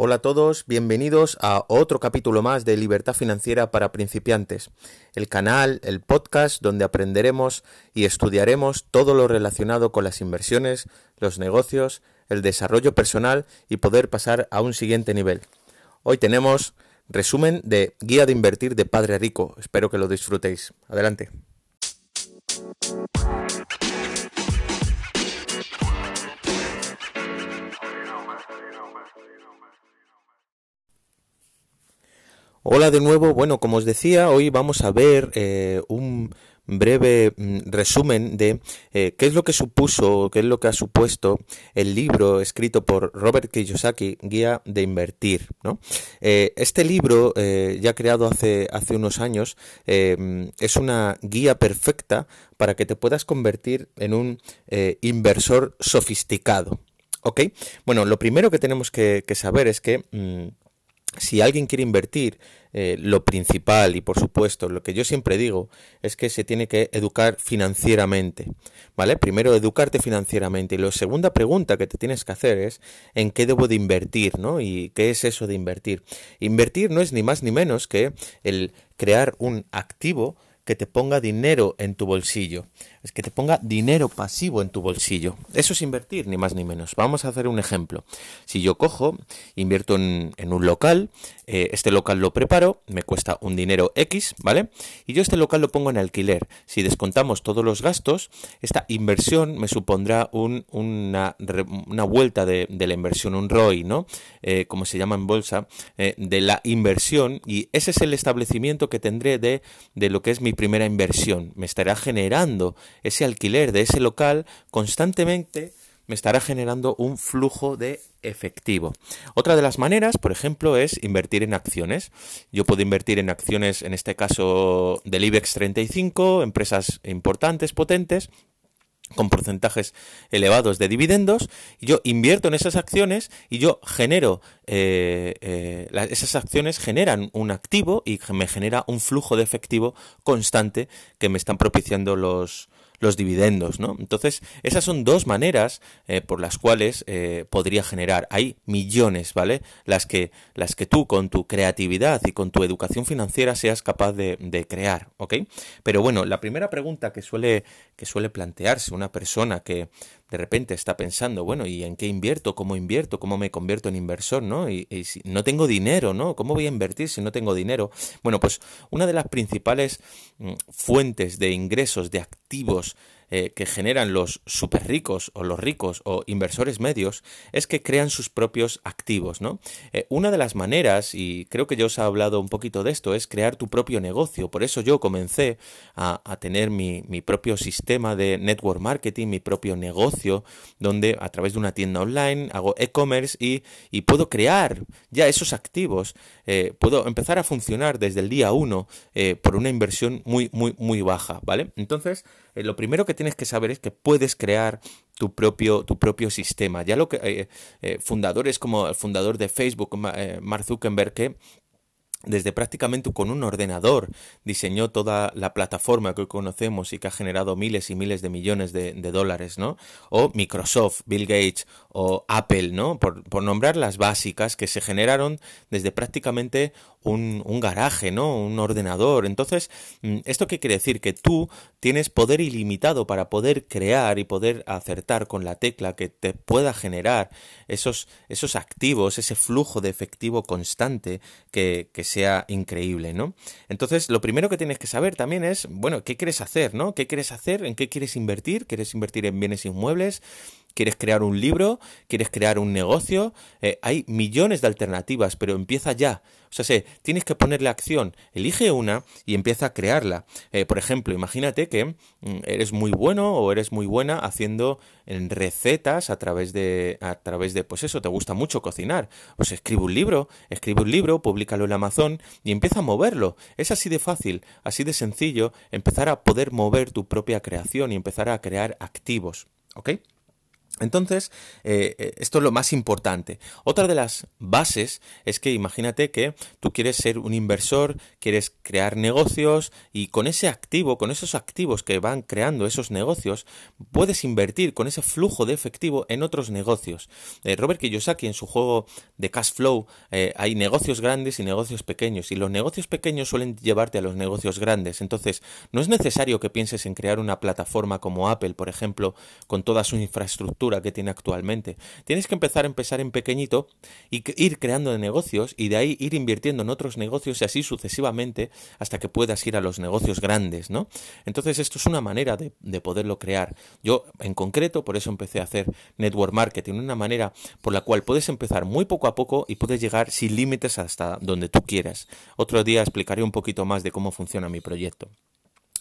Hola a todos, bienvenidos a otro capítulo más de Libertad Financiera para Principiantes, el canal, el podcast donde aprenderemos y estudiaremos todo lo relacionado con las inversiones, los negocios, el desarrollo personal y poder pasar a un siguiente nivel. Hoy tenemos resumen de Guía de Invertir de Padre Rico, espero que lo disfrutéis. Adelante. Hola de nuevo, bueno, como os decía, hoy vamos a ver eh, un breve mm, resumen de eh, qué es lo que supuso, qué es lo que ha supuesto el libro escrito por Robert Kiyosaki, Guía de Invertir. ¿no? Eh, este libro, ya creado hace, hace unos años, es una guía perfecta para que te puedas convertir en un inversor sofisticado. ¿Ok? Bueno, lo primero que tenemos que, saber es que... Mm, si alguien quiere invertir, eh, lo principal y por supuesto lo que yo siempre digo es que se tiene que educar financieramente, ¿vale? Primero educarte financieramente y la segunda pregunta que te tienes que hacer es en qué debo de invertir, ¿no? Y qué es eso de invertir. Invertir no es ni más ni menos que el crear un activo que te ponga dinero en tu bolsillo. Es que te ponga dinero pasivo en tu bolsillo. Eso es invertir, ni más ni menos. Vamos a hacer un ejemplo. Si yo cojo, invierto en, un local, eh, este local lo preparo, me cuesta un dinero X, ¿vale? Y yo este local lo pongo en alquiler. Si descontamos todos los gastos, esta inversión me supondrá un, una, una, vuelta de, la inversión, un ROI, ¿no? Eh, como se llama en bolsa, eh, de la inversión. Y ese es el establecimiento que tendré de, de lo que es mi primera inversión. Me estará generando ese alquiler de ese local constantemente me estará generando un flujo de efectivo. Otra de las maneras, por ejemplo, es invertir en acciones. Yo puedo invertir en acciones, en este caso del IBEX 35, empresas importantes, potentes, con porcentajes elevados de dividendos, yo invierto en esas acciones y yo genero, eh, eh, esas acciones generan un activo y me genera un flujo de efectivo constante que me están propiciando los, los dividendos, ¿no? Entonces, esas son dos maneras eh, por las cuales eh, podría generar. Hay millones, ¿vale? Las que, las que tú con tu creatividad y con tu educación financiera seas capaz de, de crear, ¿ok? Pero bueno, la primera pregunta que suele, que suele plantearse una persona que de repente está pensando, bueno, ¿y en qué invierto? ¿Cómo invierto? ¿Cómo me convierto en inversor? ¿no? Y, si no tengo dinero, ¿no? ¿Cómo voy a invertir si no tengo dinero? Bueno, pues una de las principales mm, fuentes de ingresos, de activos eh, que generan los super ricos o los ricos o inversores medios es que crean sus propios activos, ¿no? Eh, una de las maneras, y creo que yo os he hablado un poquito de esto, es crear tu propio negocio. Por eso yo comencé a, tener mi, propio sistema de network marketing, mi propio negocio, donde a través de una tienda online hago e-commerce y, puedo crear ya esos activos. Eh, puedo empezar a funcionar desde el día uno por una inversión muy, muy, muy baja, ¿vale? Entonces, eh, lo primero que tienes que saber es que puedes crear tu propio, tu propio sistema. Ya lo que eh, eh, fundadores como el fundador de Facebook, Mark Zuckerberg, que desde prácticamente con un ordenador diseñó toda la plataforma que hoy conocemos y que ha generado miles y miles de millones de, dólares, ¿no? O Microsoft, Bill Gates o Apple, ¿no? Por, nombrar las básicas que se generaron desde prácticamente un, garaje, ¿no? Un ordenador. Entonces, mm, ¿esto qué quiere decir? Que tú tienes poder ilimitado para poder crear y poder acertar con la tecla que te pueda generar esos, esos activos, ese flujo de efectivo constante que, que sea increíble, ¿no? Entonces, lo primero que tienes que saber también es, bueno, ¿qué quieres hacer, no? ¿Qué quieres hacer? ¿En qué quieres invertir? ¿Quieres invertir en bienes inmuebles? ¿Quieres crear un libro? ¿Quieres crear un negocio? Eh, hay millones de alternativas, pero empieza ya. O sea, tienes que ponerle acción. Elige una y empieza a crearla. Eh, por ejemplo, imagínate que mm, eres muy bueno o eres muy buena haciendo recetas a través de, a través de, pues eso, te gusta mucho cocinar. Pues escribe un libro, escribe un libro, públicalo en Amazon y empieza a moverlo. Es así de fácil, así de sencillo, empezar a poder mover tu propia creación y empezar a crear activos. ¿Ok? Entonces, eh, eh, esto es lo más importante. Otra de las bases es que imagínate que tú quieres ser un inversor, quieres crear negocios y con ese activo, con esos activos que van creando esos negocios, puedes invertir con ese flujo de efectivo en otros negocios. Eh, Robert Kiyosaki en su juego de cash flow hay negocios grandes y negocios pequeños y los negocios pequeños suelen llevarte a los negocios grandes. Entonces, no es necesario que pienses en crear una plataforma como Apple, por ejemplo, con toda su infraestructura que tiene actualmente. Tienes que empezar a empezar en pequeñito y ir creando negocios y de ahí ir invirtiendo en otros negocios y así sucesivamente hasta que puedas ir a los negocios grandes, ¿no? Entonces esto es una manera de, de poderlo crear. Yo en concreto por eso empecé a hacer network marketing, una manera por la cual puedes empezar muy poco a poco y puedes llegar sin límites hasta donde tú quieras. Otro día explicaré un poquito más de cómo funciona mi proyecto.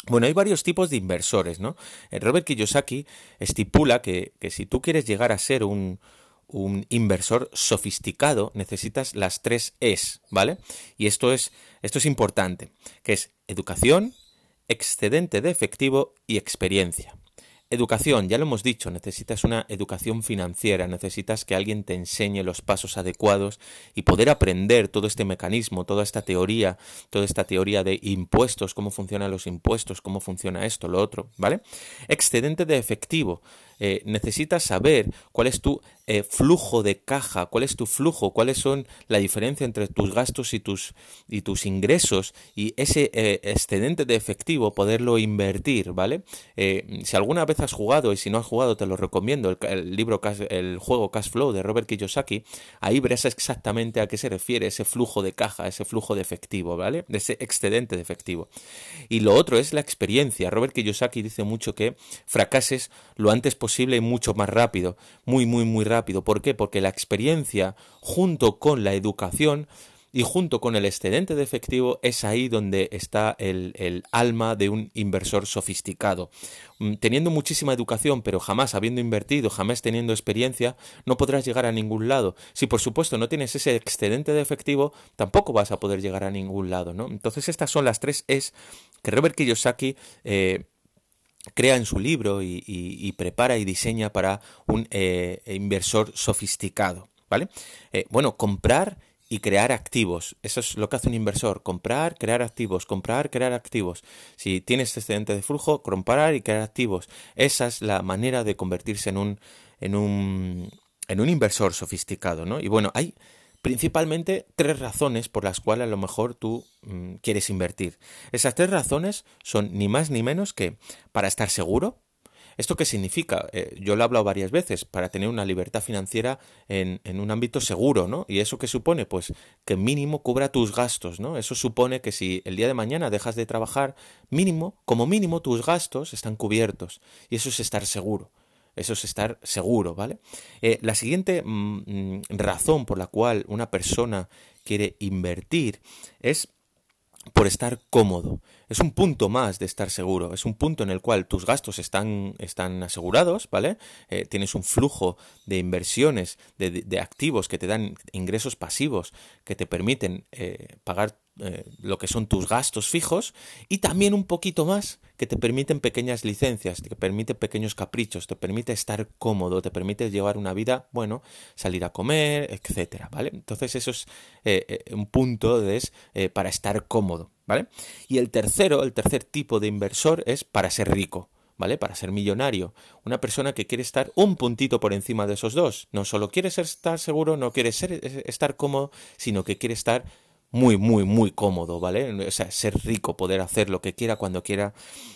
Bueno, hay varios tipos de inversores, ¿no? Eh, Robert Kiyosaki estipula que, que si tú quieres llegar a ser un, un inversor sofisticado, necesitas las tres Es, ¿vale? Y esto es, esto es importante, que es educación, excedente de efectivo y experiencia. Educación, ya lo hemos dicho, necesitas una educación financiera, necesitas que alguien te enseñe los pasos adecuados y poder aprender todo este mecanismo, toda esta teoría, toda esta teoría de impuestos, cómo funcionan los impuestos, cómo funciona esto, lo otro, ¿vale? Excedente de efectivo, eh, necesitas saber cuál es tu eh, flujo de caja, cuál es tu flujo, cuáles son la diferencia entre tus gastos y tus, y tus ingresos y ese eh, excedente de efectivo poderlo invertir, ¿vale? si alguna vez has jugado y si no has jugado te lo recomiendo, el, libro, el juego Cash Flow de Robert Kiyosaki, ahí verás exactamente a qué se refiere ese flujo de caja, ese flujo de efectivo, ¿vale? De ese excedente de efectivo. Y lo otro es la experiencia. Robert Kiyosaki dice mucho que fracases lo antes posible posible y mucho más rápido, muy, muy, muy rápido. ¿Por qué? Porque la experiencia junto con la educación y junto con el excedente de efectivo es ahí donde está el, alma de un inversor sofisticado. Mm, teniendo muchísima educación, pero jamás habiendo invertido, jamás teniendo experiencia, no podrás llegar a ningún lado. Si por supuesto no tienes ese excedente de efectivo, tampoco vas a poder llegar a ningún lado. ¿no? Entonces estas son las tres es que Robert Kiyosaki eh, crea en su libro y, prepara y diseña para un eh, inversor sofisticado. ¿Vale? Eh, bueno, comprar y crear activos. Eso es lo que hace un inversor. Comprar, crear activos, comprar, crear activos. Si tienes excedente de flujo, comprar y crear activos. Esa es la manera de convertirse en un, en un, en un inversor sofisticado, ¿no? Y bueno, hay principalmente tres razones por las cuales a lo mejor tú mm, quieres invertir. Esas tres razones son ni más ni menos que para estar seguro. ¿Esto qué significa? Eh, yo lo he hablado varias veces, para tener una libertad financiera en, en, un ámbito seguro, ¿no? ¿Y eso qué supone? Pues que mínimo cubra tus gastos, ¿no? Eso supone que si el día de mañana dejas de trabajar, mínimo, como mínimo tus gastos están cubiertos. Y eso es estar seguro. Eso es estar seguro, ¿vale? Eh, la siguiente mm, mm, razón por la cual una persona quiere invertir es por estar cómodo. Es un punto más de estar seguro, es un punto en el cual tus gastos están, están asegurados, ¿vale? Eh, tienes un flujo de inversiones, de, activos que te dan ingresos pasivos, que te permiten eh, pagar eh, lo que son tus gastos fijos y también un poquito más que te permiten pequeñas licencias, te permite pequeños caprichos, te permite estar cómodo, te permite llevar una vida, bueno, salir a comer, etcétera, ¿vale? Entonces eso es eh, eh, un punto es, para estar cómodo, ¿vale? Y el tercero, el tercer tipo de inversor es para ser rico. ¿vale? Para ser millonario. Una persona que quiere estar un puntito por encima de esos dos. No solo quiere estar seguro, no quiere ser, estar cómodo, sino que quiere estar muy, muy, muy cómodo, ¿vale? O sea, ser rico, poder hacer lo que quiera cuando quiera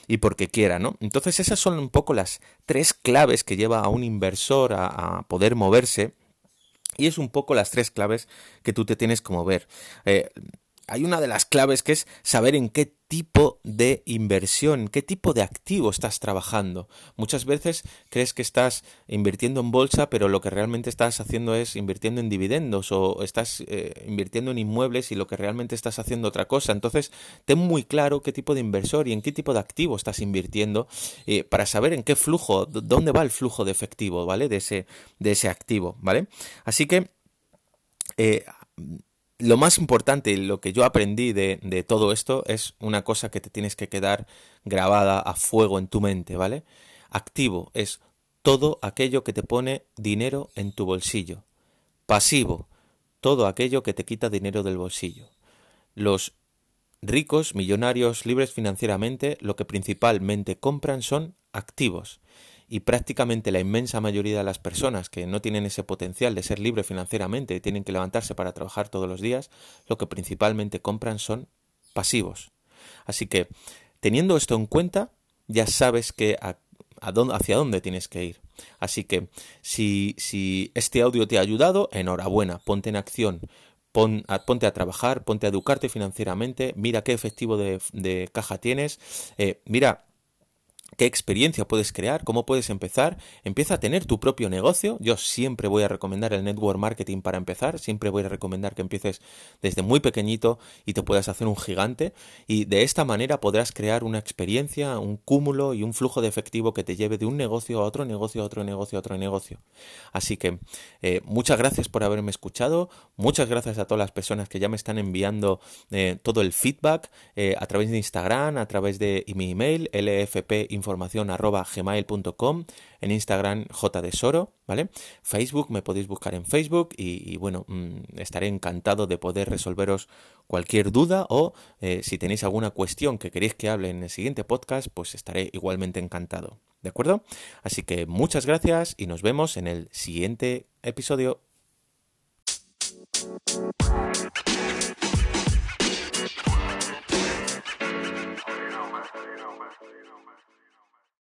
y porque quiera, ¿no? Entonces esas son un poco las tres claves que lleva a un inversor a, poder moverse y es un poco las tres claves que tú te tienes que mover. Eh, hay una de las claves que es saber en qué tipo de inversión, qué tipo de activo estás trabajando. Muchas veces crees que estás invirtiendo en bolsa, pero lo que realmente estás haciendo es invirtiendo en dividendos o estás eh, invirtiendo en inmuebles y lo que realmente estás haciendo otra cosa. Entonces, ten muy claro qué tipo de inversor y en qué tipo de activo estás invirtiendo eh, para saber en qué flujo, dónde va el flujo de efectivo, ¿vale? De ese, de ese activo, ¿vale? Así que eh, lo más importante, lo que yo aprendí de, de, todo esto es una cosa que te tienes que quedar grabada a fuego en tu mente, ¿vale? Activo es todo aquello que te pone dinero en tu bolsillo. Pasivo, todo aquello que te quita dinero del bolsillo. Los ricos, millonarios, libres financieramente, lo que principalmente compran son activos. Y prácticamente la inmensa mayoría de las personas que no tienen ese potencial de ser libre financieramente y tienen que levantarse para trabajar todos los días, lo que principalmente compran son pasivos. Así que, teniendo esto en cuenta, ya sabes que hacia dónde tienes que ir. Así que, si, si este audio te ha ayudado, enhorabuena, ponte en acción, ponte a trabajar, ponte a educarte financieramente, mira qué efectivo de, caja tienes, eh, mira qué experiencia puedes crear, cómo puedes empezar, empieza a tener tu propio negocio. Yo siempre voy a recomendar el network marketing para empezar, siempre voy a recomendar que empieces desde muy pequeñito y te puedas hacer un gigante y de esta manera podrás crear una experiencia, un cúmulo y un flujo de efectivo que te lleve de un negocio a otro negocio, a otro negocio, a otro negocio. Así que eh, muchas gracias por haberme escuchado, muchas gracias a todas las personas que ya me están enviando eh, todo el feedback eh, a través de Instagram, a través de mi email, lfp información arroba gmail.com, en Instagram jdesoro, ¿vale? Facebook, me podéis buscar en Facebook y, bueno, mm, estaré encantado de poder resolveros cualquier duda o eh, si tenéis alguna cuestión que queréis que hable en el siguiente podcast, pues estaré igualmente encantado, ¿de acuerdo? Así que muchas gracias y nos vemos en el siguiente episodio.